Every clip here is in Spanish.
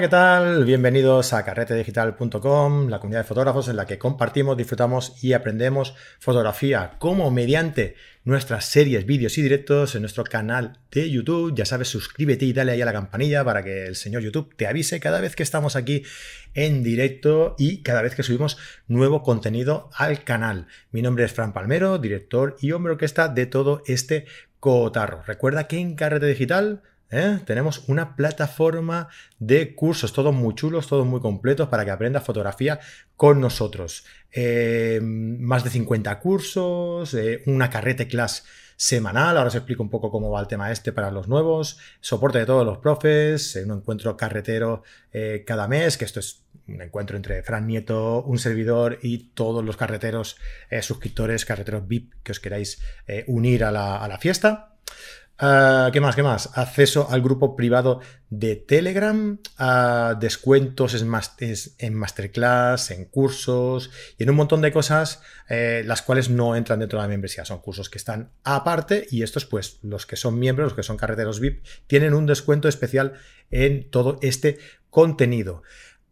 ¿qué tal? Bienvenidos a carretedigital.com, la comunidad de fotógrafos en la que compartimos, disfrutamos y aprendemos fotografía como mediante nuestras series, vídeos y directos en nuestro canal de YouTube. Ya sabes, suscríbete y dale ahí a la campanilla para que el señor YouTube te avise cada vez que estamos aquí en directo y cada vez que subimos nuevo contenido al canal. Mi nombre es Fran Palmero, director y hombre orquesta de todo este cotarro. Recuerda que en Carrete Digital ¿Eh? Tenemos una plataforma de cursos, todos muy chulos, todos muy completos para que aprendas fotografía con nosotros. Eh, más de 50 cursos, eh, una carrete class semanal. Ahora os explico un poco cómo va el tema este para los nuevos. Soporte de todos los profes, un encuentro carretero cada mes, que esto es un encuentro entre Fran Nieto, un servidor y todos los carreteros, suscriptores, carreteros VIP que os queráis unir a la, a la fiesta. Ah, ¿Qué más? ¿Qué más? Acceso al grupo privado de Telegram, a descuentos en, masterclass, en cursos y en un montón de cosas eh, las cuales no entran dentro de la membresía. Son cursos que están aparte y estos, pues, los que son miembros, los que son carreteros VIP, tienen un descuento especial en todo este contenido.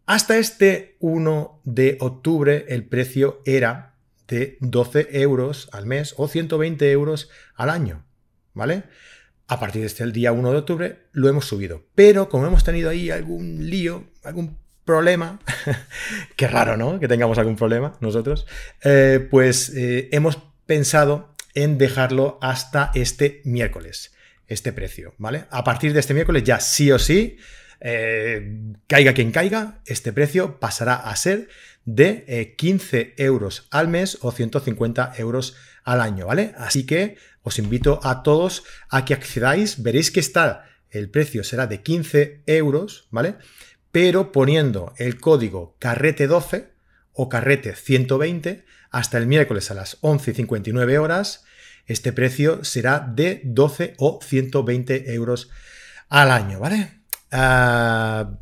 Hasta este 1 de octubre el precio era de 12 euros al mes o 120 euros al año. ¿Vale? A partir de este día 1 de octubre lo hemos subido. Pero como hemos tenido ahí algún lío, algún problema, qué raro, ¿no? Que tengamos algún problema nosotros, eh, pues eh, hemos pensado en dejarlo hasta este miércoles, este precio, ¿vale? A partir de este miércoles ya sí o sí, eh, caiga quien caiga, este precio pasará a ser de 15 euros al mes o 150 euros al año, ¿vale? Así que os invito a todos a que accedáis, veréis que está, el precio será de 15 euros, ¿vale? Pero poniendo el código carrete12 o carrete120 hasta el miércoles a las 11 y 59 horas, este precio será de 12 o 120 euros al año, ¿vale? Ah,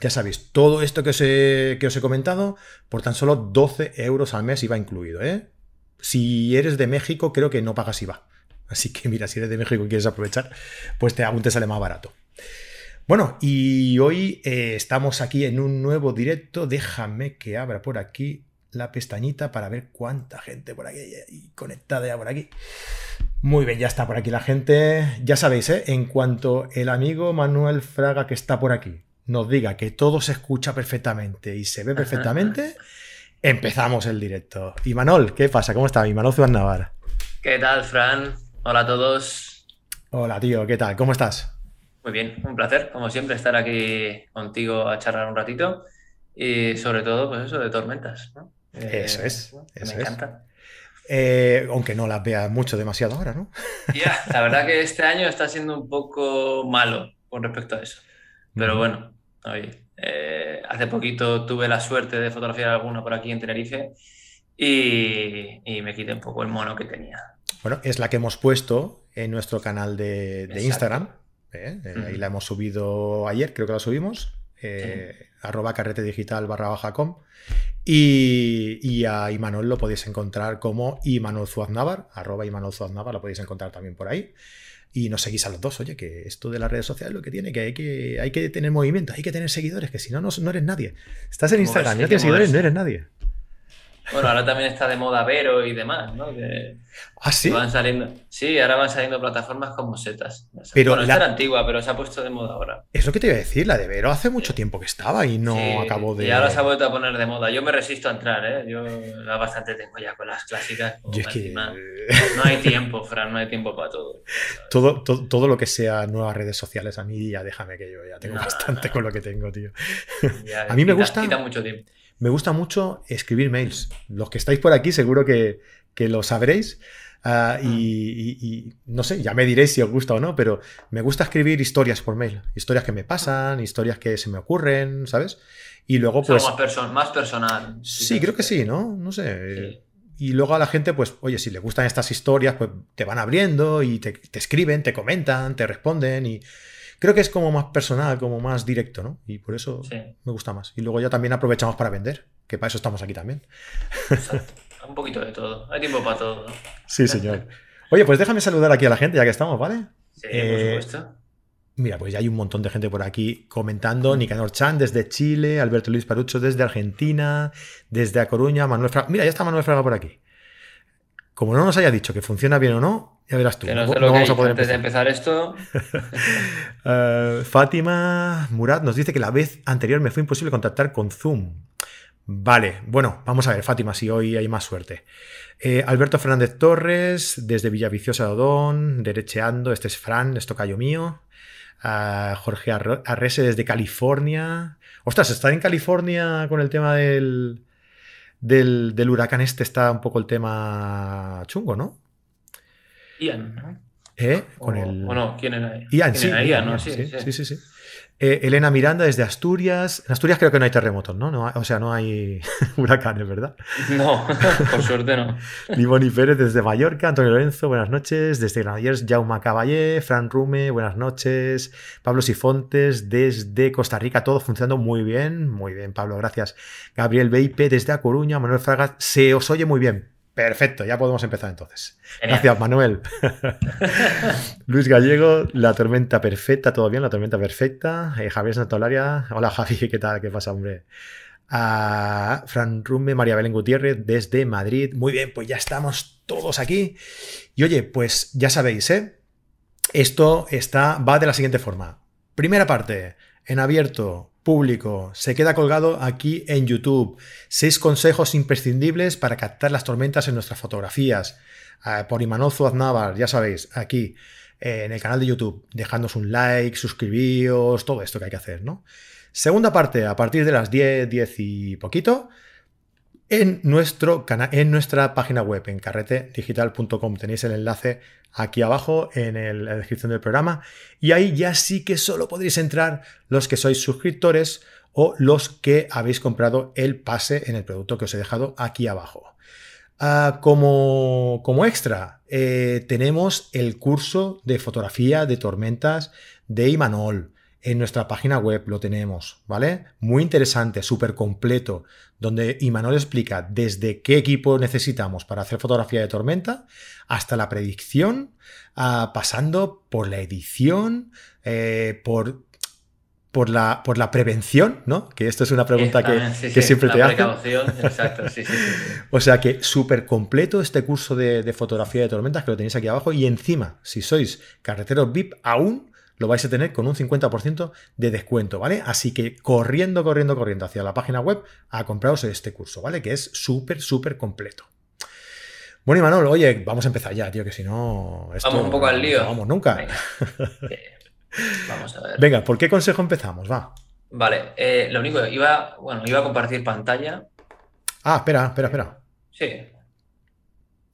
ya sabéis, todo esto que os, he, que os he comentado, por tan solo 12 euros al mes iba incluido, ¿eh? Si eres de México, creo que no pagas IVA. Así que mira, si eres de México y quieres aprovechar, pues te, aún te sale más barato. Bueno, y hoy eh, estamos aquí en un nuevo directo. Déjame que abra por aquí la pestañita para ver cuánta gente por aquí y conectada ya por aquí. Muy bien, ya está por aquí la gente. Ya sabéis, ¿eh? en cuanto el amigo Manuel Fraga que está por aquí nos diga que todo se escucha perfectamente y se ve perfectamente, empezamos el directo. Y Manol, ¿qué pasa? ¿Cómo está? Manol Ciudad Navarra. ¿Qué tal, Fran? Hola a todos. Hola, tío, ¿qué tal? ¿Cómo estás? Muy bien, un placer, como siempre, estar aquí contigo a charlar un ratito y sobre todo, pues eso, de tormentas. ¿no? eso es, me encanta. Eh, aunque no las veas mucho demasiado ahora, ¿no? Ya, la verdad que este año está siendo un poco malo con respecto a eso. Pero bueno, oye, eh, hace poquito tuve la suerte de fotografiar alguna por aquí en Tenerife y, y me quité un poco el mono que tenía. Bueno, es la que hemos puesto en nuestro canal de, Instagram. ¿eh? Eh, ahí la hemos subido ayer, creo que la subimos. Eh, arroba carrete digital barra baja com. Y, a Imanol lo podéis encontrar como Imanol Zuaznavar, arroba Imanol Zuaznavar, lo podéis encontrar también por ahí. Y nos seguís a los dos, oye, que esto de las redes sociales lo que tiene, que hay que, hay que tener movimiento, hay que tener seguidores, que si no, no, eres nadie. Estás en Instagram, no tienes seguidores, no eres nadie. Bueno, ahora también está de moda Vero y demás, ¿no? ah, sí. Van saliendo, sí, ahora van saliendo plataformas como Setas. Pero bueno, esta era antigua, pero se ha puesto de moda ahora. Es lo que te iba a decir, la de Vero hace mucho tiempo que estaba y no acabó de. Y ahora se ha vuelto a poner de moda. Yo me resisto a entrar, ¿eh? Yo bastante tengo ya con las clásicas. No hay tiempo, Fran, no hay tiempo para todo. Todo, todo. lo que sea nuevas redes sociales, a mí ya déjame que yo ya tengo bastante con lo que tengo, tío. a mí me gusta. Quita mucho tiempo me gusta mucho escribir mails. Los que estáis por aquí seguro que, lo sabréis. Ah, y, no sé, ya me diréis si os gusta o no, pero me gusta escribir historias por mail. Historias que me pasan, historias que se me ocurren, ¿sabes? Y luego, pues. más, más, personal. Sí, creo que sí, ¿no? No sé. Y luego a la gente, pues, oye, si le gustan estas historias, pues te van abriendo y te, te escriben, te comentan, te responden y creo que es como más personal, como más directo, ¿no? Y por eso me gusta más. Y luego ya también aprovechamos para vender, que para eso estamos aquí también. Un poquito de todo. Hay tiempo para todo. ¿no? Sí, señor. Oye, pues déjame saludar aquí a la gente ya que estamos, ¿vale? Sí, por eh, supuesto. Mira, pues ya hay un montón de gente por aquí comentando. Nicanor Chan desde Chile, Alberto Luis Parucho desde Argentina, desde A Coruña, Manuel Fraga. Mira, ya está Manuel Fraga por aquí. Como no nos haya dicho que funciona bien o no, ya verás tú. Que no, sé lo que vamos a poder antes de empezar esto. uh, Fátima Murad nos dice que la vez anterior me fue imposible contactar con Zoom. Vale, bueno, vamos a ver, Fátima, si hoy hay más suerte. Eh, Alberto Fernández Torres, desde Villaviciosa de Odón, derecheando, este es Fran, es tocayo mío. Uh, Jorge Arrese desde California. Ostras, estar en California con el tema del, del, del, huracán este está un poco el tema chungo, ¿no? Ian, ¿no? ¿Eh? Con o, el... Bueno, ¿quién era? Ian, sí, era Ian, ¿no? Sí, Sí, sí, sí. Eh, Elena Miranda desde Asturias. En Asturias creo que no hay terremotos, ¿no? no hay, o sea, no hay huracanes, ¿verdad? No, por suerte no. Limoni Pérez desde Mallorca. Antonio Lorenzo, buenas noches. Desde Granollers, Jaume Caballé. Fran Rume, buenas noches. Pablo Sifontes desde Costa Rica. Todo funcionando muy bien. Muy bien, Pablo, gracias. Gabriel Beipe desde A Coruña. Manuel Fraga, se os oye muy bien. Perfecto, ya podemos empezar entonces. Genial. Gracias, Manuel. Luis Gallego, la tormenta perfecta, todo bien, la tormenta perfecta. Eh, Javier Santolaria, hola Javi, ¿qué tal? ¿Qué pasa, hombre? Fran Rume, María Belén Gutiérrez desde Madrid. Muy bien, pues ya estamos todos aquí. Y oye, pues ya sabéis, ¿eh? Esto está, va de la siguiente forma. Primera parte, en abierto, público, se queda colgado aquí en YouTube. Seis consejos imprescindibles para captar las tormentas en nuestras fotografías. Uh, por Imanol Zuaznavar, ya sabéis, aquí eh, en el canal de YouTube. Dejadnos un like, suscribíos, todo esto que hay que hacer, ¿no? Segunda parte, a partir de las 10, 10 y poquito, en, nuestro en nuestra página web, en carretedigital.com. Tenéis el enlace aquí abajo en, la descripción del programa. Y ahí ya sí que solo podréis entrar los que sois suscriptores o los que habéis comprado el pase en el producto que os he dejado aquí abajo. Uh, como, como, extra, eh, tenemos el curso de fotografía de tormentas de Imanol. En nuestra página web lo tenemos, ¿vale? Muy interesante, súper completo, donde Imanol explica desde qué equipo necesitamos para hacer fotografía de tormenta hasta la predicción, uh, pasando por la edición, eh, por, por, la, por la prevención, ¿no? Que esto es una pregunta que, sí, que sí, siempre la te hacen. exacto, sí, sí, sí. O sea que súper completo este curso de, de fotografía de tormentas que lo tenéis aquí abajo y encima, si sois carreteros VIP, aún lo vais a tener con un 50% de descuento, ¿vale? Así que corriendo, corriendo, corriendo hacia la página web a compraros este curso, ¿vale? Que es súper, súper completo. Bueno, Imanol, oye, vamos a empezar ya, tío, que si no... Esto, Vamos un poco al lío. No vamos nunca. Venga. Eh, Vamos a ver. Venga, ¿por qué consejo empezamos? Va. Vale, eh, lo único, iba, bueno, iba a compartir pantalla. Ah, espera, espera, espera. Sí,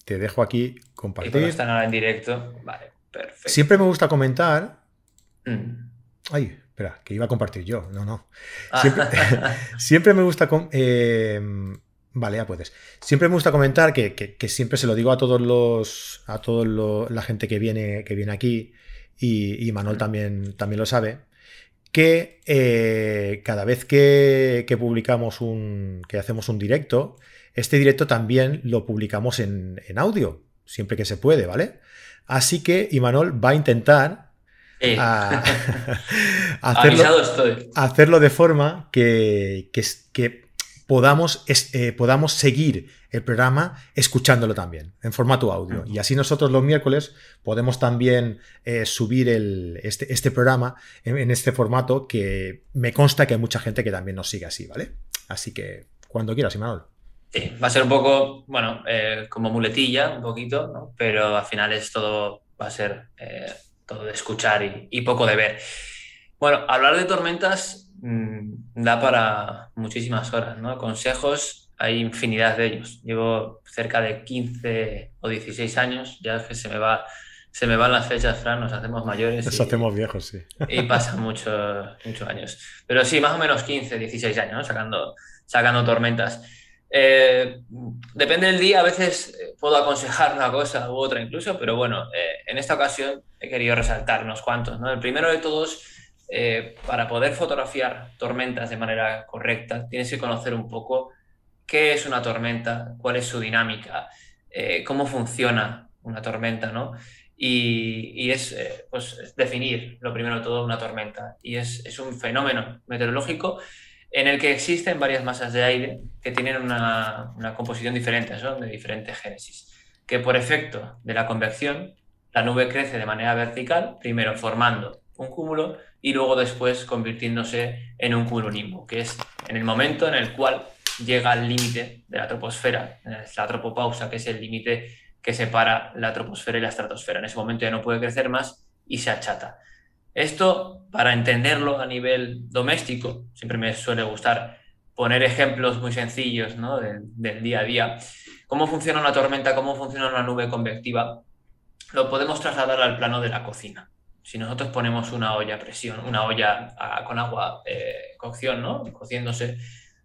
Te dejo aquí y compartir. están ahora en directo. Vale, perfecto. Siempre me gusta comentar... Mm. Ay, espera, que iba a compartir yo. No, no. Ah, Siempre, siempre me gusta. eh, vale, ya puedes. Siempre me gusta comentar que, que- que siempre se lo digo a todos los. a toda la gente que viene, que viene aquí. Y, y Manuel también, también lo sabe. Que eh, cada vez que, que publicamos un. que hacemos un directo. Este directo también lo publicamos en, en audio. Siempre que se puede, ¿vale? Así que Imanol va a intentar sí. a- hacerlo, Avisado estoy. hacerlo de forma que, que, que podamos, eh, podamos seguir el programa escuchándolo también en formato audio. Y así nosotros los miércoles podemos también eh, subir el, este, este programa en, en este formato que me consta que hay mucha gente que también nos sigue así, ¿vale? Así que cuando quieras, Imanol. Sí, va a ser un poco, bueno, eh, como muletilla, un poquito, ¿no? Pero al final es todo, va a ser eh, todo de escuchar y, y poco de ver. Bueno, hablar de tormentas mm, da para muchísimas horas, ¿no? Consejos, hay infinidad de ellos. Llevo cerca de 15 o 16 años, ya es que se me va, se me van las fechas, Fran, nos hacemos mayores Nos y, hacemos viejos, sí. y pasan muchos, muchos años. Pero sí, más o menos 15, 16 años, ¿no? Sacando, sacando tormentas. Eh, depende del día, a veces eh, puedo aconsejar una cosa u otra incluso, pero bueno, eh, en esta ocasión he querido resaltar unos cuantos, ¿no? El primero de todos, para poder fotografiar tormentas de manera correcta, tienes que conocer un poco qué es una tormenta, cuál es su dinámica, cómo funciona una tormenta, ¿no? y, es pues, definir, lo primero de todo, una tormenta. Y es, es, un fenómeno meteorológico en el que existen varias masas de aire que tienen una, composición diferente, son de diferente génesis, que por efecto de la convección, la nube crece de manera vertical, primero formando un cúmulo y luego después convirtiéndose en un cumulonimbo, que es en el momento en el cual llega al límite de la troposfera, la tropopausa, que es el límite que separa la troposfera y la estratosfera. En ese momento ya no puede crecer más y se achata. Esto, para entenderlo a nivel doméstico, siempre me suele gustar poner ejemplos muy sencillos del, día a día. ¿Cómo funciona una tormenta? ¿Cómo funciona una nube convectiva? Lo podemos trasladar al plano de la cocina. Si nosotros ponemos una olla a presión, una olla con agua, eh, cocción, ¿no? cociéndose,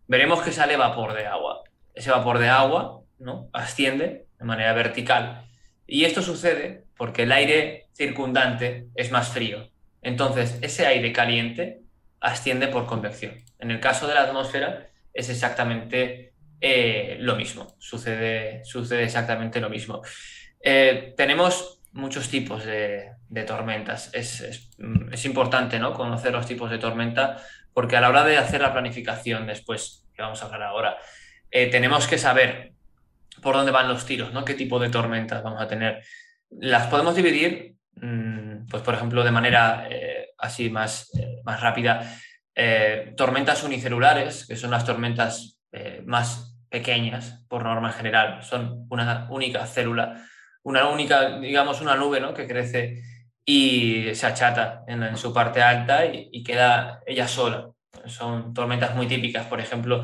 veremos que sale vapor de agua. Ese vapor de agua ¿no? asciende de manera vertical. Y esto sucede porque el aire circundante es más frío. Entonces, ese aire caliente asciende por convección. En el caso de la atmósfera es exactamente eh, lo mismo, sucede, sucede exactamente lo mismo. Eh, tenemos muchos tipos de, tormentas. Es, importante ¿no? conocer los tipos de tormenta porque a la hora de hacer la planificación después, que vamos a hablar ahora, eh, tenemos que saber por dónde van los tiros, ¿no? ¿Qué tipo de tormentas vamos a tener? Las podemos dividir, mm, pues por ejemplo, de manera eh, así más, eh, más rápida. Eh, tormentas unicelulares, que son las tormentas más pequeñas por norma general, son una única célula, una única, digamos, una nube ¿no? que crece y se achata en, su parte alta y, queda ella sola. Son tormentas muy típicas, por ejemplo,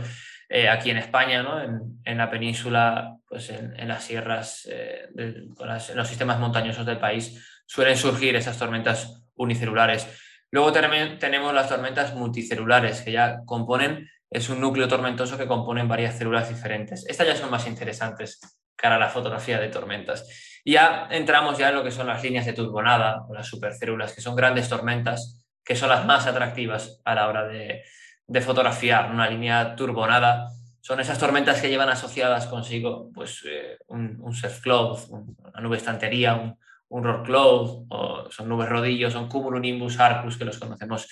eh, aquí en España, ¿no? en, la península, pues en, las sierras, eh, en los sistemas montañosos del país, suelen surgir esas tormentas unicelulares. Luego tenemos las tormentas multicelulares, que ya componen, es un núcleo tormentoso que componen varias células diferentes. Estas ya son más interesantes cara a la fotografía de tormentas. Y ya entramos ya en lo que son las líneas de turbonada o las supercélulas, que son grandes tormentas, que son las más atractivas a la hora de, de fotografiar, una línea turbonada. Son esas tormentas que llevan asociadas consigo pues, eh, un, surf cloud, una nube estantería, un, un rock cloud, o son nubes rodillos, son cumulonimbus arcus, que los conocemos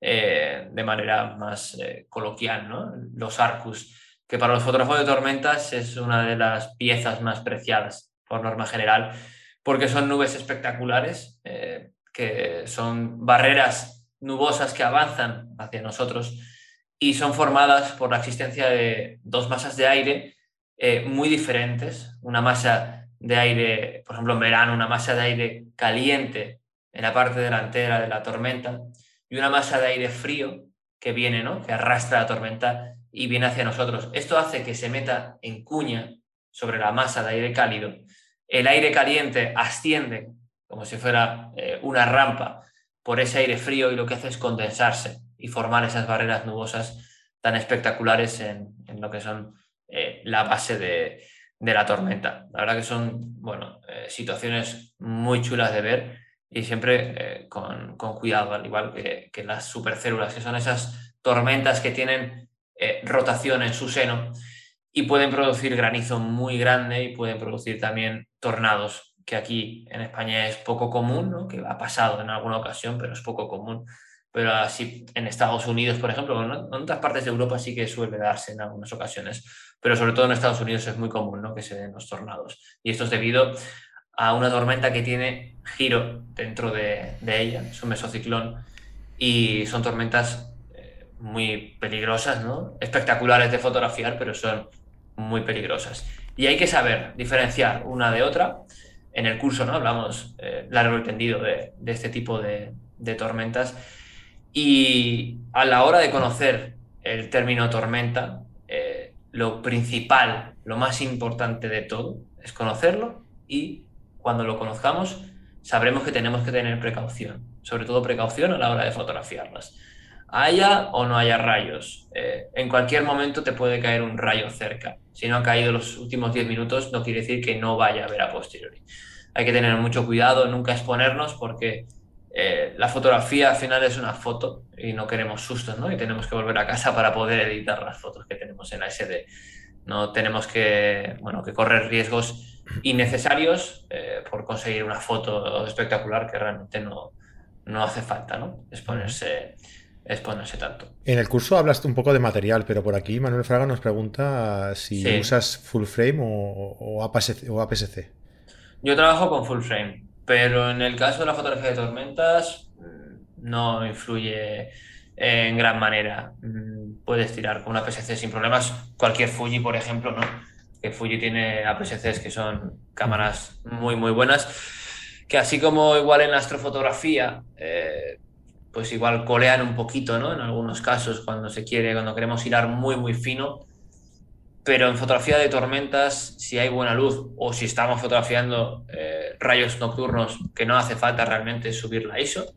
eh, de manera más eh, coloquial, ¿no? los arcus, que para los fotógrafos de tormentas es una de las piezas más preciadas por norma general, porque son nubes espectaculares, que son barreras nubosas que avanzan hacia nosotros y son formadas por la existencia de dos masas de aire eh, muy diferentes. Una masa de aire, por ejemplo, en verano, una masa de aire caliente en la parte delantera de la tormenta y una masa de aire frío que viene, ¿no? que arrastra la tormenta y viene hacia nosotros. Esto hace que se meta en cuña sobre la masa de aire cálido. El aire caliente asciende como si fuera eh, una rampa por ese aire frío y lo que hace es condensarse y formar esas barreras nubosas tan espectaculares en, lo que son eh, la base de, la tormenta. La verdad que son bueno, eh, situaciones muy chulas de ver y siempre eh, con, cuidado, al igual que, que, las supercélulas, que son esas tormentas que tienen rotación en su seno y pueden producir granizo muy grande y pueden producir también tornados, que aquí en España es poco común, que ha pasado en alguna ocasión, pero es poco común pero así en Estados Unidos, por ejemplo, en otras partes de Europa sí que suele darse en algunas ocasiones, pero sobre todo en Estados Unidos es muy común ¿no? que se den los tornados. Y esto es debido a una tormenta que tiene giro dentro de, ella, es un mesociclón, y son tormentas eh, muy peligrosas, ¿no? espectaculares de fotografiar, pero son muy peligrosas. Y hay que saber diferenciar una de otra. En el curso ¿no? hablamos eh, largo y tendido de, este tipo de, de tormentas y a la hora de conocer el término tormenta, eh, lo principal, lo más importante de todo es conocerlo y cuando lo conozcamos sabremos que tenemos que tener precaución, sobre todo precaución a la hora de fotografiarlas. Haya o no haya rayos, eh, en cualquier momento te puede caer un rayo cerca. Si no ha caído los últimos 10 minutos, no quiere decir que no vaya a haber a posteriori. Hay que tener mucho cuidado, nunca exponernos porque eh, la fotografía al final es una foto y no queremos sustos, ¿no? Y tenemos que volver a casa para poder editar las fotos que tenemos en la SD. No tenemos que, bueno, que correr riesgos innecesarios eh, por conseguir una foto espectacular que realmente no, no hace falta, ¿no? Exponerse, exponerse tanto. En el curso hablaste un poco de material, pero por aquí Manuel Fraga nos pregunta si usas full frame o, o, APS-C. Yo trabajo con full frame, pero en el caso de la fotografía de tormentas mm, no influye en gran manera. Mm, puedes tirar con una APS-C sin problemas. Cualquier Fuji, por ejemplo, ¿no? Que Fuji tiene APS-Cs que son cámaras muy, muy buenas que así como igual en la astrofotografía, eh, pues igual colean un poquito, ¿no? En algunos casos, cuando se quiere, cuando queremos hilar muy, muy fino. Pero en fotografía de tormentas, si hay buena luz o si estamos fotografiando eh, rayos nocturnos, que no hace falta realmente subir la ISO,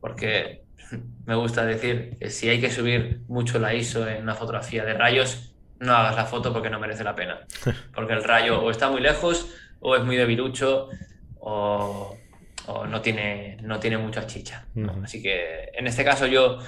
porque me gusta decir que si hay que subir mucho la ISO en una fotografía de rayos, no hagas la foto porque no merece la pena. Porque el rayo o está muy lejos o es muy debilucho o, no, tiene, no tiene mucha chicha. Así que en este caso yo,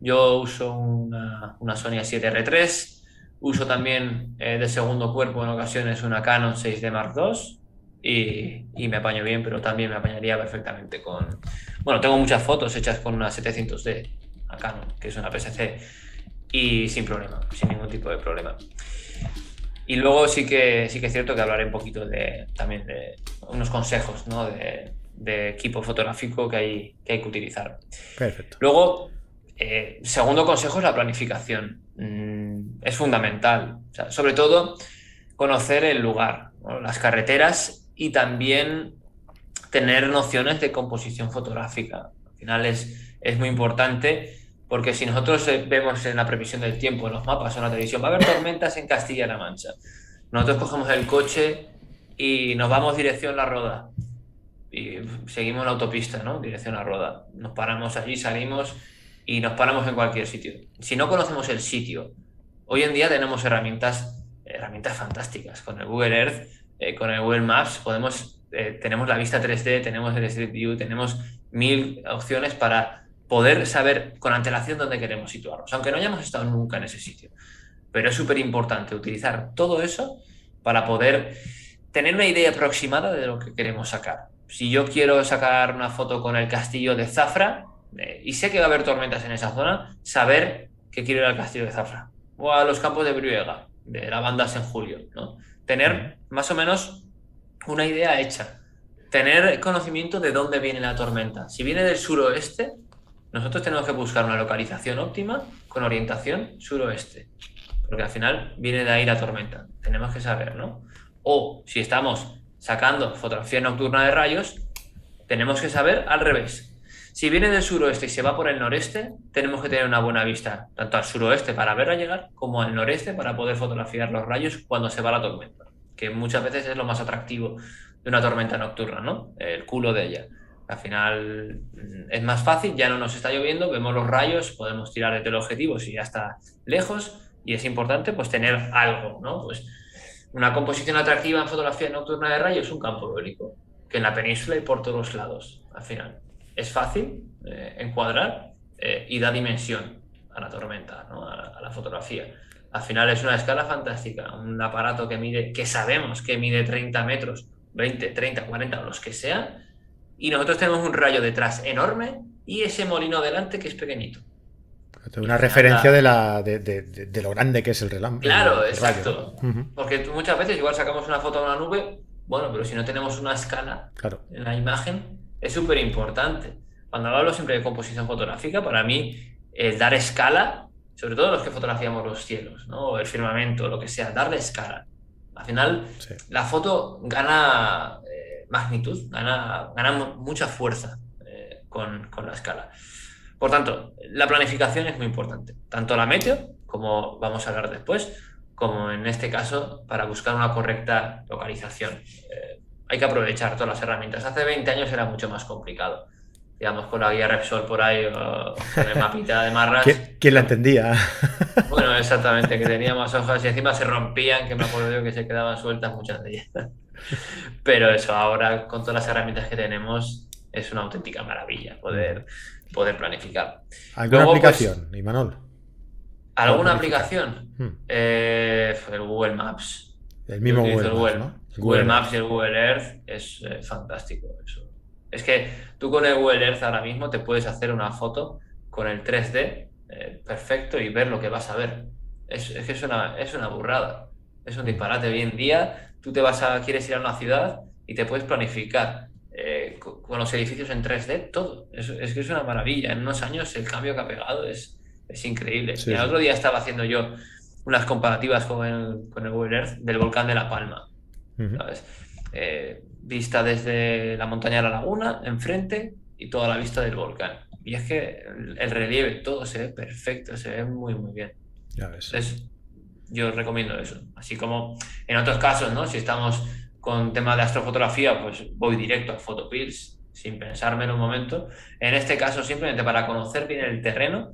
yo uso una, una Sony A7R3, uso también eh, de segundo cuerpo en ocasiones una Canon 6D Mark II y, y, me apaño bien, pero también me apañaría perfectamente con... Bueno, tengo muchas fotos hechas con una 700D, a Canon, que es una PSC, y sin problema, sin ningún tipo de problema. Y luego sí que, sí que es cierto que hablaré un poquito de, también de unos consejos ¿no? de, de, equipo fotográfico que hay, que hay que utilizar. Perfecto. Luego, eh, segundo consejo es la planificación. Mm, es fundamental. sobre todo, conocer el lugar, las carreteras y también tener nociones de composición fotográfica. Al final es, es muy importante porque si nosotros eh, vemos en la previsión del tiempo, en los mapas o en la televisión, va a haber tormentas en Castilla-La Mancha. Nosotros cogemos el coche y nos vamos dirección La Roda. Y seguimos la autopista, ¿no? Dirección La Roda. Nos paramos allí, salimos y nos paramos en cualquier sitio. Si no conocemos el sitio, hoy en día tenemos herramientas, herramientas fantásticas. Con el Google Earth, eh, con el Google Maps, podemos, eh, tenemos la vista 3D, tenemos el Street View, tenemos mil opciones para poder saber con antelación dónde queremos situarnos, aunque no hayamos estado nunca en ese sitio. Pero es súper importante utilizar todo eso para poder tener una idea aproximada de lo que queremos sacar. Si yo quiero sacar una foto con el castillo de Zafra eh, y sé que va a haber tormentas en esa zona, saber que quiero ir al castillo de Zafra o a los campos de Briuega, de la banda en julio. ¿no? Tener más o menos una idea hecha. Tener conocimiento de dónde viene la tormenta. Si viene del suroeste, nosotros tenemos que buscar una localización óptima con orientación suroeste, porque al final viene de ahí la tormenta. Tenemos que saber, ¿no? O si estamos sacando fotografía nocturna de rayos, tenemos que saber al revés. Si viene del suroeste y se va por el noreste, tenemos que tener una buena vista, tanto al suroeste para verla llegar, como al noreste para poder fotografiar los rayos cuando se va la tormenta, que muchas veces es lo más atractivo de una tormenta nocturna, ¿no? El culo de ella. Al final mm, es más fácil, ya no nos está lloviendo, vemos los rayos, podemos tirar de teleobjetivo si ya está lejos y es importante pues tener algo, ¿no? Pues una composición atractiva en fotografía nocturna de rayos es un campo eólico, que en la península y por todos lados, al final. Es fácil eh, encuadrar eh, y da dimensión a la tormenta, ¿no? a, la, a la fotografía. Al final es una escala fantástica, un aparato que mide, que sabemos que mide 30 metros, 20, 30, 40 o los que sean, y nosotros tenemos un rayo detrás enorme y ese molino delante que es pequeñito. Una referencia de, la, de, lo grande que es el relámpago. Claro, exacto. Porque muchas veces igual sacamos una foto de una nube, bueno, pero si no tenemos una escala en la imagen, es súper importante. Cuando hablo siempre de composición fotográfica, para mí el dar escala, sobre todo los que fotografiamos los cielos, ¿no? el firmamento, lo que sea, darle escala. Al final, la foto gana magnitud, gana, mucha fuerza eh, con, la escala. Por tanto, la planificación es muy importante, tanto la meteo, como vamos a hablar después, como en este caso para buscar una correcta localización. Eh, hay que aprovechar todas las herramientas. Hace 20 años era mucho más complicado. Digamos, con la guía Repsol por ahí, o con el mapita de Marras. ¿Quién la entendía? Bueno, exactamente, que tenía más hojas y encima se rompían, que me acuerdo yo que se quedaban sueltas muchas de ellas. Pero eso, ahora con todas las herramientas que tenemos, es una auténtica maravilla poder, poder planificar. ¿Alguna pues, aplicación, Imanol? ¿Alguna aplicación? Hmm. Eh, el Google Maps. El mismo Google, Maps, Google Maps y el Google Earth es eh, fantástico eso. Es que tú con el Google Earth ahora mismo te puedes hacer una foto con el 3D eh, perfecto y ver lo que vas a ver. Es, que es una, es una burrada. Es un disparate. Hoy en día tú te vas a, quieres ir a una ciudad y te puedes planificar eh, con, los edificios en 3D todo. Es, es, que es una maravilla. En unos años el cambio que ha pegado es, es increíble. y el otro día estaba haciendo yo unas comparativas con el, con el Google Earth del volcán de La Palma. Eh, vista desde la montaña de la laguna, enfrente, y toda la vista del volcán. Y es que el, relieve, todo se ve perfecto, se ve muy, muy bien. Ya ves. yo recomiendo eso. Así como en otros casos, ¿no? Si estamos con temas de astrofotografía, pues voy directo a Photopills sin pensarme en un momento. En este caso, simplemente para conocer bien el terreno,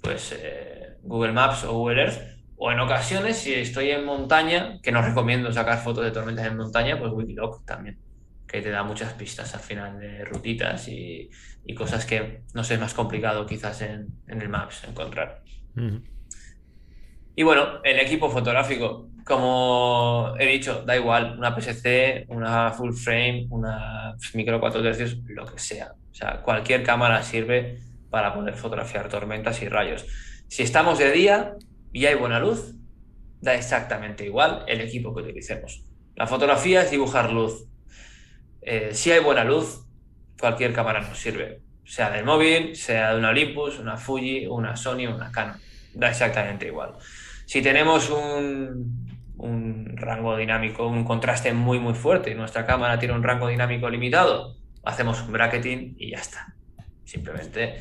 pues eh, Google Maps o Google Earth o en ocasiones, si estoy en montaña, que no recomiendo sacar fotos de tormentas en montaña, pues Wikiloc también, que te da muchas pistas al final de rutitas y, cosas que no sé, es más complicado quizás en, el Maps encontrar. Y bueno, el equipo fotográfico, como he dicho, da igual, una PSC, una full frame, una micro 4 tercios, lo que sea. O sea, cualquier cámara sirve para poder fotografiar tormentas y rayos. Si estamos de día, y hay buena luz, da exactamente igual el equipo que utilicemos. La fotografía es dibujar luz. Eh, si hay buena luz, cualquier cámara nos sirve, sea del móvil, sea de una Olympus, una Fuji, una Sony, una Canon. Da exactamente igual. Si tenemos un, un rango dinámico, un contraste muy muy fuerte y nuestra cámara tiene un rango dinámico limitado, hacemos un bracketing y ya está. Simplemente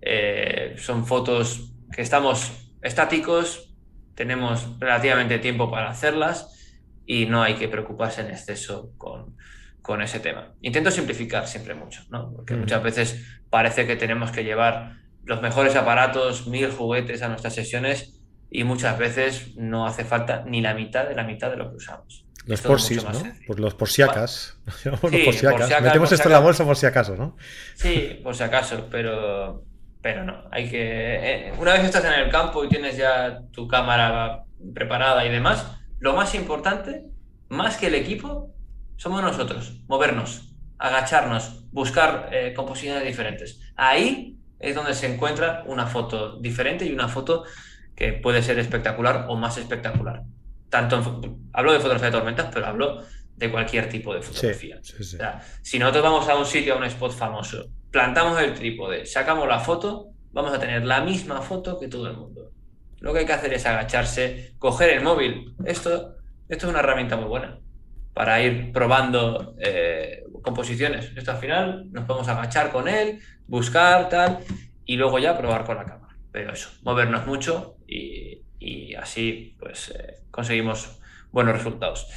eh, son fotos que estamos estáticos, tenemos relativamente tiempo para hacerlas y no hay que preocuparse en exceso con, con ese tema. Intento simplificar siempre mucho, ¿no? porque mm. muchas veces parece que tenemos que llevar los mejores aparatos, mil juguetes a nuestras sesiones y muchas veces no hace falta ni la mitad de la mitad de lo que usamos. Los por ¿no? Por los por si acaso. Metemos esto en la bolsa por si acaso, ¿no? Sí, por si acaso, pero pero no, hay que... Eh, una vez estás en el campo y tienes ya tu cámara preparada y demás, lo más importante, más que el equipo, somos nosotros, movernos, agacharnos, buscar eh, composiciones diferentes. Ahí es donde se encuentra una foto diferente y una foto que puede ser espectacular o más espectacular. Tanto hablo de fotografía de tormentas, pero hablo de cualquier tipo de fotografía. si nosotros vamos a un sitio, a un spot famoso, plantamos el trípode, sacamos la foto, vamos a tener la misma foto que todo el mundo. Lo que hay que hacer es agacharse, coger el móvil. Esto, esto es una herramienta muy buena para ir probando eh, composiciones. Esto al final nos podemos agachar con él, buscar tal y luego ya probar con la cámara. Pero eso, movernos mucho y, así pues eh, conseguimos buenos resultados.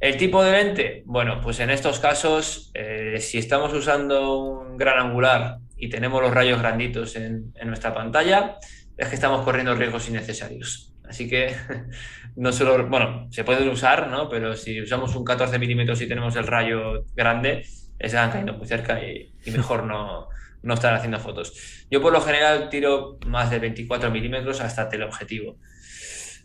El tipo de lente, bueno, pues en estos casos, eh, si estamos usando un gran angular y tenemos los rayos granditos en, nuestra pantalla, es que estamos corriendo riesgos innecesarios. Así que no solo, bueno, se pueden usar, ¿no? Pero si usamos un 14 milímetros y tenemos el rayo grande, se van cayendo muy cerca y, mejor no, no estar haciendo fotos. Yo por lo general tiro más de 24 milímetros hasta teleobjetivo.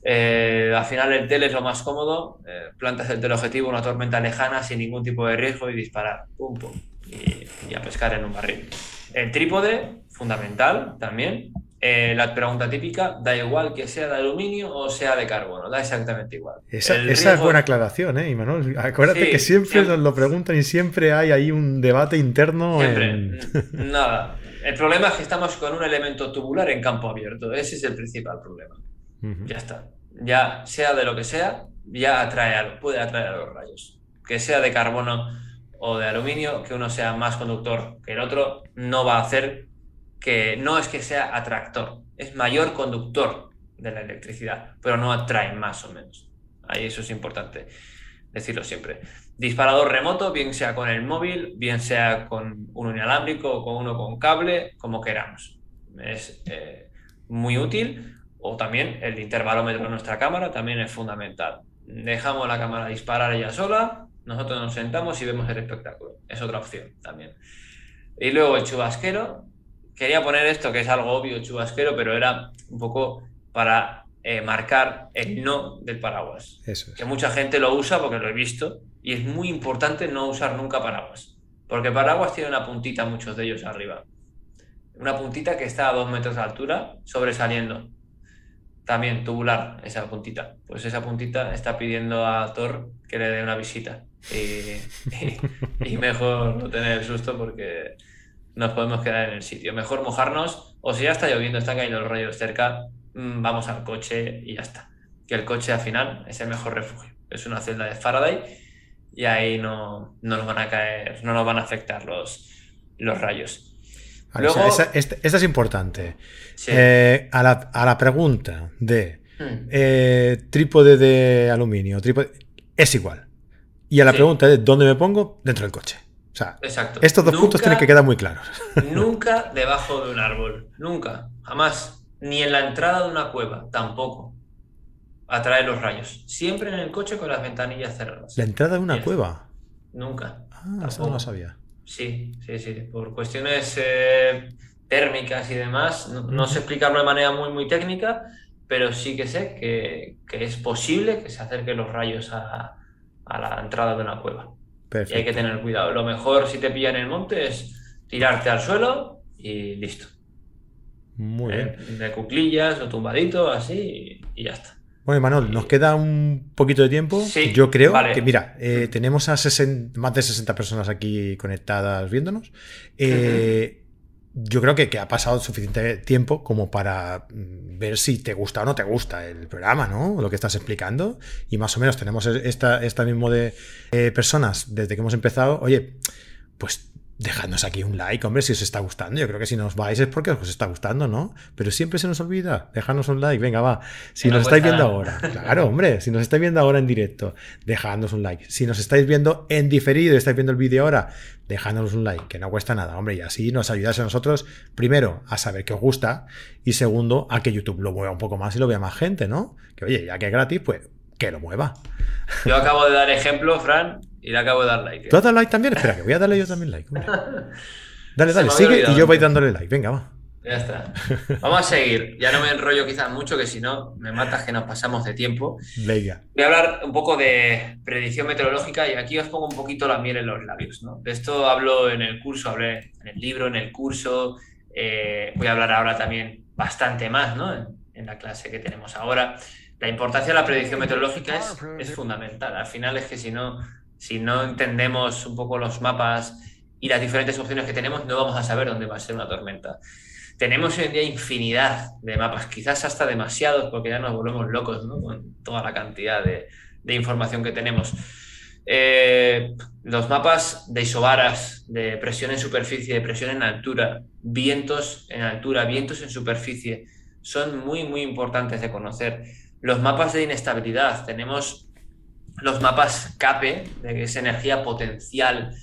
Eh, al final el tele es lo más cómodo, eh, plantas el teleobjetivo, una tormenta lejana sin ningún tipo de riesgo y disparar, pum, pum, y, a pescar en un barril. El trípode, fundamental también. Eh, la pregunta típica, da igual que sea de aluminio o sea de carbono, da exactamente igual. Esa, es buena aclaración, ¿eh, Imanol? Acuérdate que siempre, nos lo preguntan y siempre hay ahí un debate interno. Siempre, nada. El problema es que estamos con un elemento tubular en campo abierto, ese es el principal problema. Ya está ya sea de lo que sea, ya atrae, puede atraer a los rayos. Que sea de carbono o de aluminio, que uno sea más conductor que el otro, no va a hacer que, no es que sea atractor, es mayor conductor de la electricidad, pero no atrae más o menos. Ahí eso es importante decirlo siempre. Disparador remoto, bien sea con el móvil, bien sea con un inalámbrico o con uno con cable, como queramos. Es eh, muy útil o también el intervalómetro de nuestra cámara también es fundamental. Dejamos la cámara disparar ella sola, nosotros nos sentamos y vemos el espectáculo. Es otra opción también. Y luego el chubasquero. Quería poner esto, que es algo obvio, chubasquero, pero era un poco para eh, marcar el no del paraguas. Eso es. Que mucha gente lo usa porque lo he visto y es muy importante no usar nunca paraguas. Porque paraguas tiene una puntita, muchos de ellos arriba. Una puntita que está a dos metros de altura, sobresaliendo. También tubular, esa puntita. Pues esa puntita está pidiendo a Thor que le dé una visita. Y, mejor no tener el susto porque nos podemos quedar en el sitio. Mejor mojarnos, o si ya está lloviendo, están cayendo los rayos cerca, mm, vamos al coche y ya está. Que el coche al final es el mejor refugio. Es una celda de Faraday y ahí no, no nos van a caer, no nos van a afectar los, los rayos. Vale, o sea, Luego- esa- esta es importante. Sí. Eh, a, la, a la pregunta de Hmm. eh, trípode de aluminio, trípode, es igual. Y a la Sí. pregunta de dónde me pongo, dentro del coche. O sea, Exacto. estos dos puntos tienen que quedar muy claros. Nunca debajo de un árbol. Nunca. Jamás. Ni en la entrada de una cueva. Tampoco. Atrae los rayos. Siempre en el coche con las ventanillas cerradas. La entrada de una cueva. Nunca. Ah, eso no lo sabía. Sí, sí, sí. Por cuestiones eh, térmicas y demás. No, no sé explicarlo de manera muy, muy técnica, pero sí que sé que, que es posible que se acerquen los rayos a, a la entrada de una cueva. Y hay que tener cuidado. Lo mejor si te pilla en el monte es tirarte al suelo y listo. Muy Eh, bien. De cuclillas o tumbadito, así y, y ya está. Bueno, Manuel, nos queda un poquito de tiempo. Sí, Yo creo vale. que, mira, eh, tenemos a 60 más de 60 personas aquí conectadas viéndonos. Eh, Yo creo que, que ha pasado suficiente tiempo como para mm, ver si te gusta o no te gusta el programa, ¿no? Lo que estás explicando. Y más o menos tenemos esta, esta mismo de eh, personas desde que hemos empezado. Oye, pues dejadnos aquí un like, hombre, si os está gustando. Yo creo que si nos vais es porque os está gustando, ¿no? Pero siempre se nos olvida. Dejadnos un like, venga, va. Si no nos estáis viendo ahora, claro, hombre, si nos estáis viendo ahora en directo, dejadnos un like. Si nos estáis viendo en diferido y estáis viendo el vídeo ahora, dejadnos un like, que no cuesta nada, hombre, y así nos ayudáis a nosotros, primero, a saber que os gusta, y segundo, a que YouTube lo mueva un poco más y lo vea más gente, ¿no? Que oye, ya que es gratis, pues que lo mueva. Yo acabo de dar ejemplo, Fran, y le acabo de dar like. ¿Tú has dado like también? Espera, que voy a darle yo también like. Dale, dale, sigue y yo voy dándole like. Venga, va. Ya está. Vamos a seguir. Ya no me enrollo quizás mucho, que si no me matas que nos pasamos de tiempo. Venga. Voy a hablar un poco de predicción meteorológica y aquí os pongo un poquito la miel en los labios. ¿no? De esto hablo en el curso, hablé en el libro, en el curso. eh, voy a hablar ahora también bastante más ¿no? en, en la clase que tenemos ahora. La importancia de la predicción meteorológica es, es fundamental. Al final es que si no, si no entendemos un poco los mapas y las diferentes opciones que tenemos, no vamos a saber dónde va a ser una tormenta. Tenemos hoy en día infinidad de mapas, quizás hasta demasiados, porque ya nos volvemos locos con toda la cantidad de, de información que tenemos. Eh, los mapas de isobaras, de presión en superficie, de presión en altura, vientos en altura, vientos en superficie, son muy, muy importantes de conocer. Los mapas de inestabilidad, tenemos los mapas CAPE, de que es energía potencial,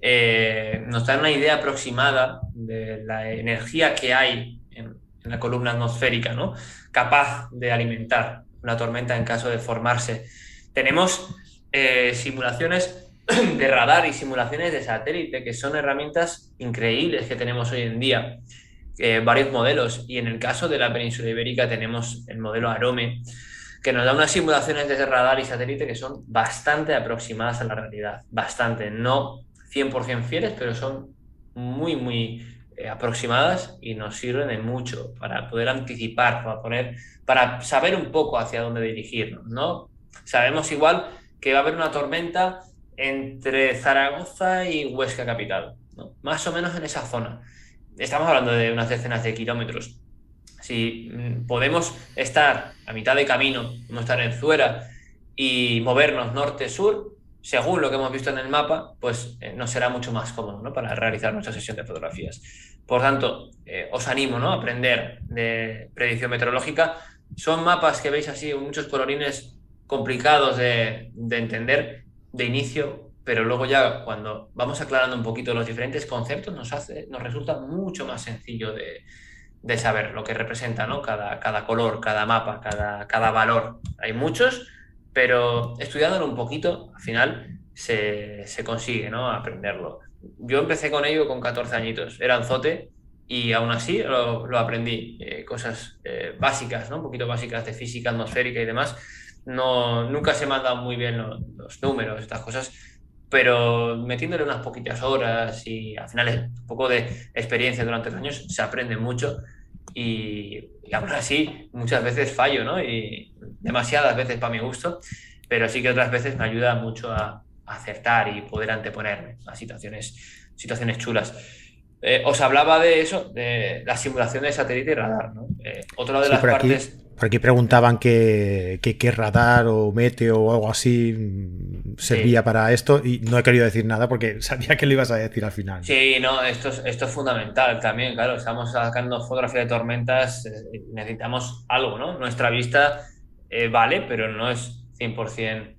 eh, nos dan una idea aproximada de la energía que hay en, en la columna atmosférica, ¿no? capaz de alimentar una tormenta en caso de formarse. Tenemos eh, simulaciones de radar y simulaciones de satélite, que son herramientas increíbles que tenemos hoy en día, eh, varios modelos, y en el caso de la península ibérica tenemos el modelo Arome, que nos da unas simulaciones de radar y satélite que son bastante aproximadas a la realidad, bastante, no 100% fieles, pero son muy, muy eh, aproximadas y nos sirven de mucho para poder anticipar, para, poner, para saber un poco hacia dónde dirigirnos, ¿no? Sabemos igual que va a haber una tormenta entre Zaragoza y Huesca capital, más o menos en esa zona. Estamos hablando de unas decenas de kilómetros. Si mm, podemos estar a mitad de camino, podemos estar en Zuera y movernos norte-sur, según lo que hemos visto en el mapa, pues eh, nos será mucho más cómodo ¿no? para realizar nuestra sesión de fotografías. Por tanto, eh, os animo ¿no? a aprender de predicción meteorológica. Son mapas que veis así, muchos colorines complicados de, de entender de inicio, pero luego ya cuando vamos aclarando un poquito los diferentes conceptos, nos, hace, nos resulta mucho más sencillo de, de saber lo que representa ¿no? cada, cada color, cada mapa, cada, cada valor. Hay muchos, pero estudiándolo un poquito, al final se, se consigue ¿no? aprenderlo. Yo empecé con ello con 14 añitos, era anzote y aún así lo, aprendí. Eh, cosas eh, básicas, ¿no? Un poquito básicas de física atmosférica y demás. No, nunca se me han dado muy bien los, números, estas cosas, pero metiéndole unas poquitas horas y al final un poco de experiencia durante los años se aprende mucho y, y aún así muchas veces fallo, ¿no? Y demasiadas veces para mi gusto, pero sí que otras veces me ayuda mucho a, acertar y poder anteponerme a situaciones, situaciones chulas. Eh, os hablaba de eso, de la simulación de satélite y radar. ¿no? Eh, otra de las por partes. Aquí, por aquí preguntaban qué que, radar o meteo o algo así servía para esto y no he querido decir nada porque sabía que lo ibas a decir al final. Sí, no, esto es, esto es fundamental también, claro. Estamos sacando fotografía de tormentas, eh, necesitamos algo, ¿no? Nuestra vista vale, pero no es 100%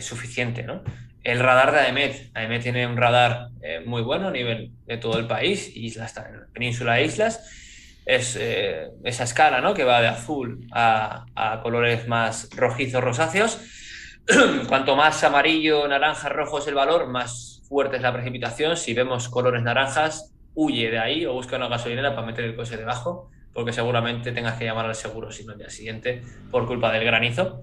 suficiente, ¿no? el radar de AEMET. AEMET tiene un radar eh, muy bueno a nivel de todo el país, islas, península e islas. Es eh, esa escala ¿no? que va de azul a, colores más rojizos, rosáceos. Cuanto más amarillo, naranja, rojo es el valor, más fuerte es la precipitación. Si vemos colores naranjas, huye de ahí o busca una gasolinera para meter el coche debajo, porque seguramente tengas que llamar al seguro si no el día siguiente por culpa del granizo.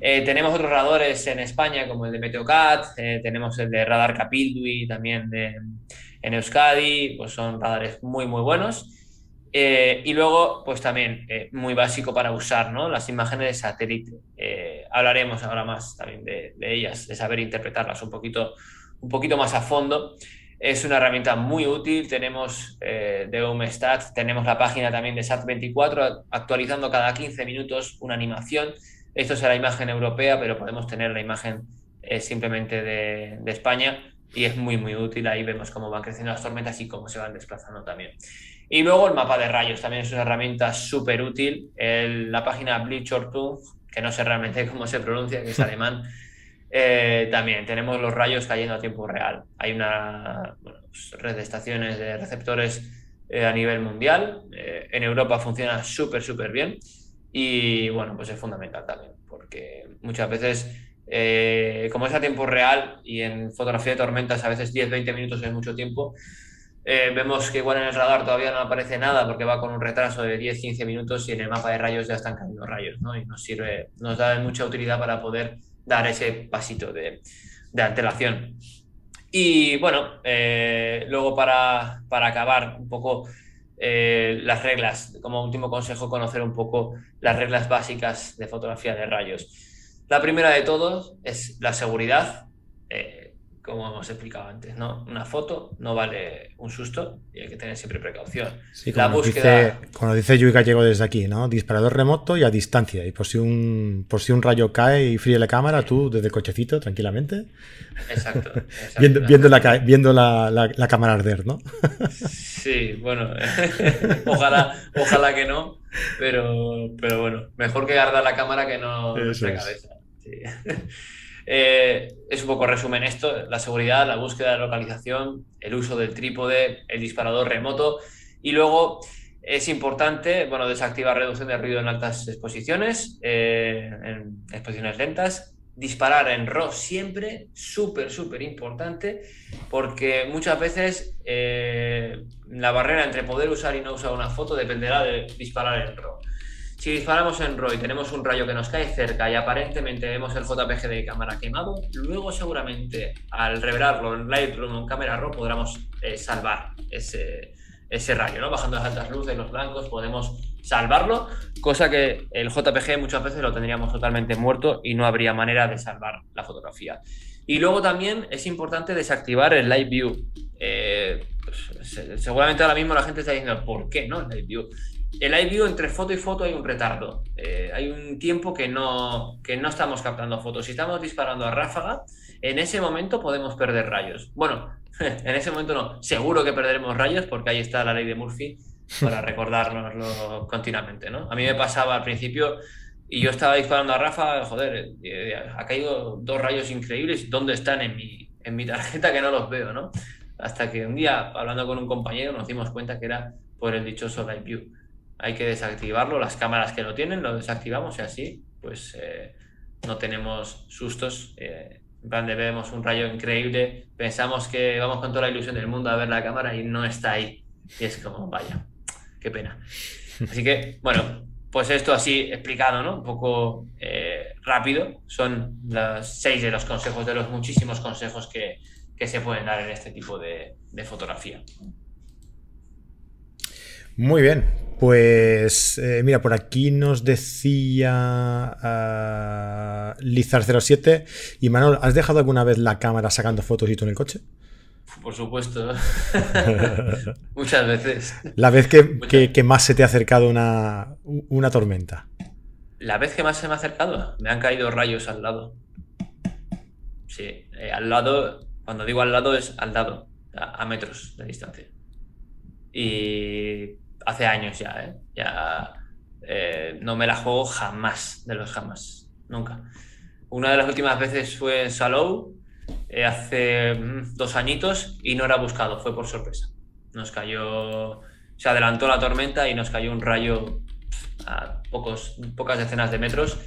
Eh, tenemos otros radares en España, como el de Meteocat, eh, tenemos el de Radar Capildui también de, en Euskadi, pues son radares muy, muy buenos. Eh, y luego, pues también muy básico para usar, ¿no? Las imágenes de satélite. hablaremos ahora más también de, ellas, de saber interpretarlas un poquito, un poquito más a fondo. Es una herramienta muy útil. Tenemos de Homestat, tenemos la página también de SAT24, actualizando cada 15 minutos una animación esto es la imagen europea, pero podemos tener la imagen eh, simplemente de, España y es muy, muy útil. Ahí vemos cómo van creciendo las tormentas y cómo se van desplazando también. Y luego el mapa de rayos también es una herramienta súper útil. la página Blitzortung, que no sé realmente cómo se pronuncia, que es alemán, eh, también tenemos los rayos cayendo a tiempo real. Hay una pues, red de estaciones de receptores eh, a nivel mundial. en Europa funciona súper, súper bien. Y bueno, pues es fundamental también, porque muchas veces, eh, como es a tiempo real y en fotografía de tormentas a veces 10-20 minutos es mucho tiempo, eh, vemos que igual en el radar todavía no aparece nada porque va con un retraso de 10-15 minutos y en el mapa de rayos ya están cayendo rayos, ¿no? Y nos sirve, nos da mucha utilidad para poder dar ese pasito de, de antelación. Y bueno, eh, luego para, para acabar un poco eh, las reglas, como último consejo, conocer un poco las reglas básicas de fotografía de rayos. La primera de todos es la seguridad. Como hemos explicado antes, ¿no? Una foto no vale un susto y hay que tener siempre precaución. Sí, como, la búsqueda... dice, como dice Yui Gallego desde aquí, ¿no? Disparador remoto y a distancia. Y por si un, por si un rayo cae y fríe la cámara, tú desde el cochecito, tranquilamente. Exacto. viendo, viendo, la, viendo la, la, cámara arder, ¿no? sí, bueno, ojalá, ojalá que no, pero, pero bueno, mejor que guardar la cámara que no nuestra cabeza. Sí. Eh, es un poco resumen esto, la seguridad, la búsqueda de localización, el uso del trípode, el disparador remoto y luego es importante, bueno, desactivar reducción de ruido en altas exposiciones, eh, en exposiciones lentas, disparar en RAW siempre, súper, súper importante, porque muchas veces eh, la barrera entre poder usar y no usar una foto dependerá de disparar en RAW. Si disparamos en y tenemos un rayo que nos cae cerca y aparentemente vemos el JPG de cámara quemado, luego seguramente al revelarlo en Lightroom o en cámara RAW podremos eh, salvar ese, rayo. Bajando las altas luces, los blancos, podemos salvarlo, cosa que el JPG muchas veces lo tendríamos totalmente muerto y no habría manera de salvar la fotografía. Y luego también es importante desactivar el Live View. Eh, pues, seguramente ahora mismo la gente está diciendo, ¿por qué no el Live View? El iView entre foto y foto hay un retardo. Eh, hay un tiempo que no, que no estamos captando fotos. Si estamos disparando a ráfaga, en ese momento podemos perder rayos. Bueno, en ese momento no. Seguro que perderemos rayos porque ahí está la ley de Murphy para recordárnoslo continuamente. ¿no? A mí me pasaba al principio y yo estaba disparando a ráfaga, joder, eh, ha caído dos rayos increíbles. ¿Dónde están en mi, en mi tarjeta que no los veo? ¿no? Hasta que un día, hablando con un compañero, nos dimos cuenta que era por el dichoso Live View hay que desactivarlo. Las cámaras que lo tienen lo desactivamos y así, pues eh, no tenemos sustos. Eh, en plan de vemos un rayo increíble, pensamos que vamos con toda la ilusión del mundo a ver la cámara y no está ahí. Y es como, vaya, qué pena. Así que, bueno, pues esto así explicado, ¿no? Un poco eh, rápido. Son los seis de los consejos, de los muchísimos consejos que, se pueden dar en este tipo de, fotografía. Muy bien, pues eh, mira, por aquí nos decía uh, Lizar07 y Manuel, ¿has dejado alguna vez la cámara sacando fotos y tú en el coche? Por supuesto. Muchas veces. La vez que, más se te ha acercado una, tormenta. La vez que más se me ha acercado, me han caído rayos al lado. Sí, eh, al lado, cuando digo al lado es al lado, a, metros de distancia. Y hace años ya, ¿eh? Ya eh, no me la juego jamás, de los jamás, nunca. Una de las últimas veces fue en Salou, eh, hace mm, dos añitos y no era buscado, fue por sorpresa. Nos cayó, se adelantó la tormenta y nos cayó un rayo a pocos, pocas decenas de metros.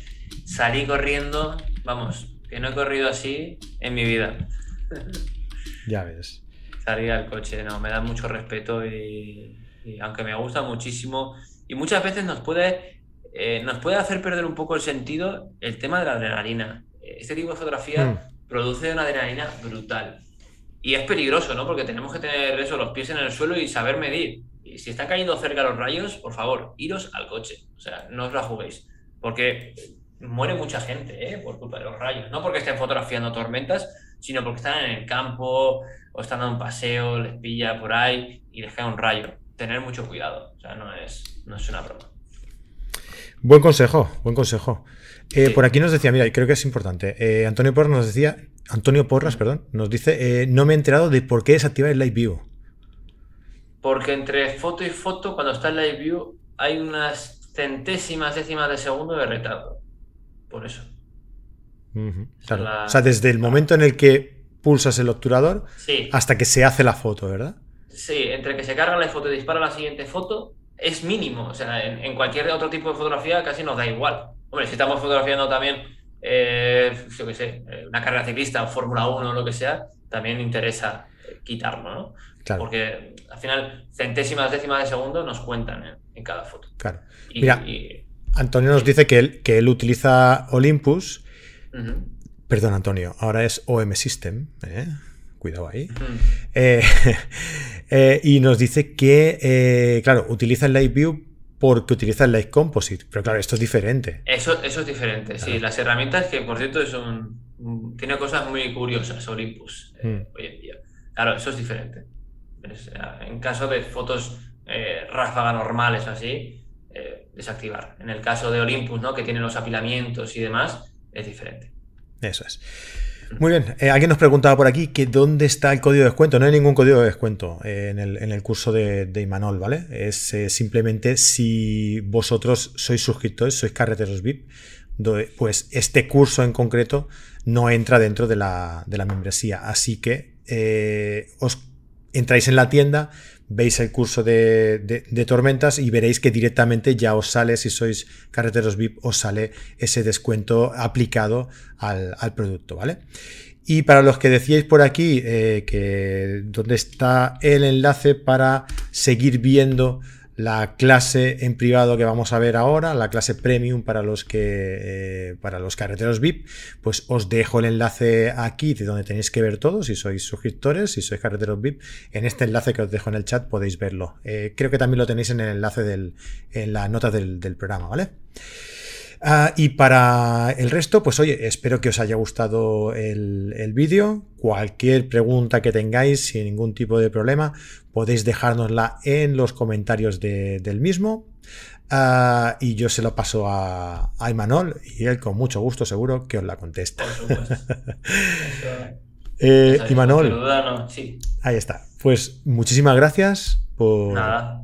Salí corriendo, vamos, que no he corrido así en mi vida. Ya ves. Salí al coche, no, me da mucho respeto y, aunque me gusta muchísimo y muchas veces nos puede, eh, nos puede hacer perder un poco el sentido el tema de la adrenalina. Este tipo de fotografía hmm produce una adrenalina brutal. Y es peligroso, ¿no? Porque tenemos que tener eso, los pies en el suelo y saber medir. Y si están cayendo cerca los rayos, por favor, iros al coche. O sea, no os la juguéis. Porque muere mucha gente, ¿eh? Por culpa de los rayos. No porque estén fotografiando tormentas, sino porque están en el campo o están dando un paseo, les pilla por ahí y les cae un rayo. Tener mucho cuidado. O sea, no es, no es una broma. Buen consejo, buen consejo. Eh, por aquí nos decía, mira, creo que es importante. Eh, Antonio Porras nos decía, Antonio Porras, perdón, nos dice, eh, no me he enterado de por qué desactivar el Live View. Porque entre foto y foto, cuando está el Live View, hay unas centésimas décimas de segundo de retardo. Por eso. O sea, desde el momento en el que pulsas el obturador hasta que se hace la foto, ¿verdad? Sí, entre que se carga la foto y dispara la siguiente foto, es mínimo. O sea, en, cualquier otro tipo de fotografía casi nos da igual. Hombre, si estamos fotografiando también, eh, yo qué sé, eh, una carrera ciclista Fórmula 1 o lo que sea, también interesa eh, quitarlo, ¿no? Porque al final centésimas, décimas de segundo nos cuentan en, cada foto. Claro. Mira, Antonio nos dice que él, que él utiliza Olympus. Perdón, Antonio, ahora es OM System. Cuidado ahí. y nos dice que, claro, utiliza el Live View porque utiliza el Light Composite. Pero claro, esto es diferente. Eso, eso es diferente, sí. Las herramientas que, por cierto, son, tiene cosas muy curiosas Olympus eh, mm. hoy en día. Claro, eso es diferente. en caso de fotos eh, ráfaga normales así, eh, desactivar. En el caso de Olympus, ¿no? que tiene los apilamientos y demás, es diferente. Eso es. Muy bien, eh, alguien nos preguntaba por aquí que dónde está el código de descuento. No hay ningún código de descuento eh, en, el, curso de, Imanol, ¿vale? Es eh, simplemente si vosotros sois suscriptores, sois carreteros VIP, pues este curso en concreto no entra dentro de la, de la membresía. Así que os entráis en la tienda, veis el curso de, tormentas y veréis que directamente ya os sale, si sois carreteros VIP, os sale ese descuento aplicado al, producto, ¿vale? Y para los que decíais por aquí eh, que dónde está el enlace para seguir viendo la clase en privado que vamos a ver ahora, la clase premium para los que eh, para los carreteros VIP, pues os dejo el enlace aquí de donde tenéis que ver todo, si sois suscriptores, si sois carreteros VIP, en este enlace que os dejo en el chat podéis verlo. Eh, creo que también lo tenéis en el enlace del, en la nota del, programa, ¿vale? Ah, y para el resto, pues oye, espero que os haya gustado el, vídeo. Cualquier pregunta que tengáis, sin ningún tipo de problema, podéis dejárnosla en los comentarios del mismo. Ah, y yo se lo paso a, a Imanol y él con mucho gusto seguro que os la contesta. eh, Imanol, ahí está. Pues muchísimas gracias por,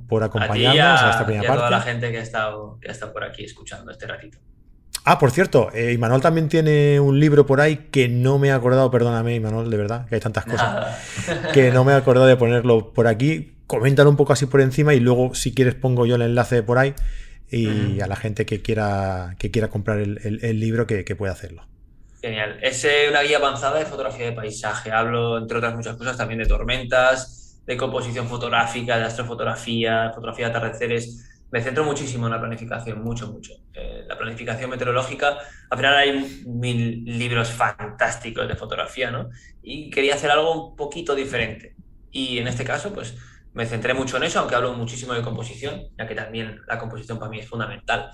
por acompañarnos a, esta primera parte. a toda la gente que ha, estado, que ha estado por aquí escuchando este ratito. Ah, por cierto, eh, Imanol también tiene un libro por ahí que no me he acordado, perdóname, Imanol, de verdad, que hay tantas cosas que no me he acordado de ponerlo por aquí. Coméntalo un poco así por encima y luego, si quieres, pongo yo el enlace por ahí y a la gente que quiera, que quiera comprar el, libro que, que, pueda hacerlo. Genial. Es una guía avanzada de fotografía de paisaje. Hablo, entre otras muchas cosas, también de tormentas, de composición fotográfica, de astrofotografía, fotografía de atardeceres. Me centro muchísimo en la planificación, mucho, mucho. Eh, la planificación meteorológica, al final hay mil libros fantásticos de fotografía, ¿no? Y quería hacer algo un poquito diferente. Y en este caso, pues me centré mucho en eso, aunque hablo muchísimo de composición, ya que también la composición para mí es fundamental.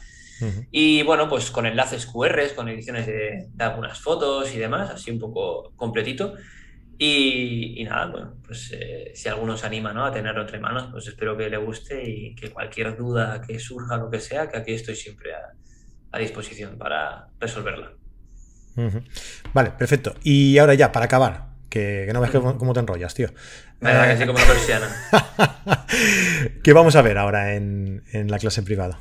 Y bueno, pues con enlaces QR, con ediciones de, algunas fotos y demás, así un poco completito. Y, nada, bueno, pues eh, si alguno se anima ¿no? a tener entre manos, pues espero que le guste y que cualquier duda que surja, lo que sea, que aquí estoy siempre a, disposición para resolverla. Vale, perfecto. Y ahora ya, para acabar, que, no ves cómo te enrollas, tío. Me da que sí, como una persiana. ¿Qué vamos a ver ahora en, en la clase en privado?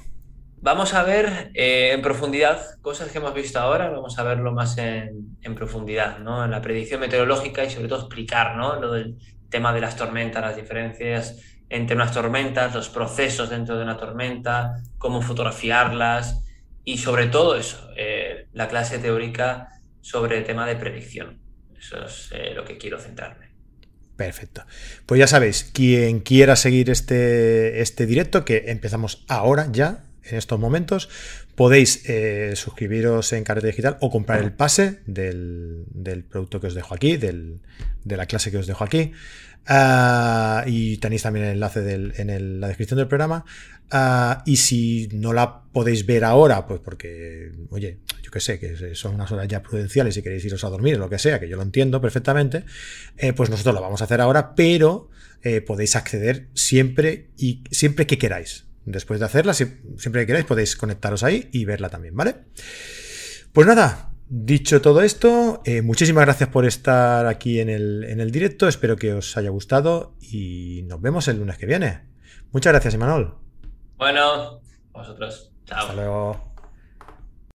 Vamos a ver eh, en profundidad cosas que hemos visto ahora, vamos a verlo más en, profundidad, ¿no? En la predicción meteorológica y sobre todo explicar, ¿no? Lo del tema de las tormentas, las diferencias entre unas tormentas, los procesos dentro de una tormenta, cómo fotografiarlas y sobre todo eso, eh, la clase teórica sobre el tema de predicción. Eso es eh, lo que quiero centrarme. Perfecto. Pues ya sabéis, quien quiera seguir este, este directo, que empezamos ahora ya, en estos momentos. Podéis eh, suscribiros en Carrete Digital o comprar el pase del, producto que os dejo aquí, de la clase que os dejo aquí. Ah, y tenéis también el enlace en la descripción del programa. Ah, y si no la podéis ver ahora, pues porque, oye, yo que sé, que son unas horas ya prudenciales y queréis iros a dormir, lo que sea, que yo lo entiendo perfectamente, eh, pues nosotros lo vamos a hacer ahora, pero eh, podéis acceder siempre y siempre que queráis después de hacerla, siempre que queráis podéis conectaros ahí y verla también, ¿vale? Pues nada, dicho todo esto, eh, muchísimas gracias por estar aquí en el, en el directo, espero que os haya gustado y nos vemos el lunes que viene. Muchas gracias, Imanol. Bueno, vosotros. Chao. Hasta luego.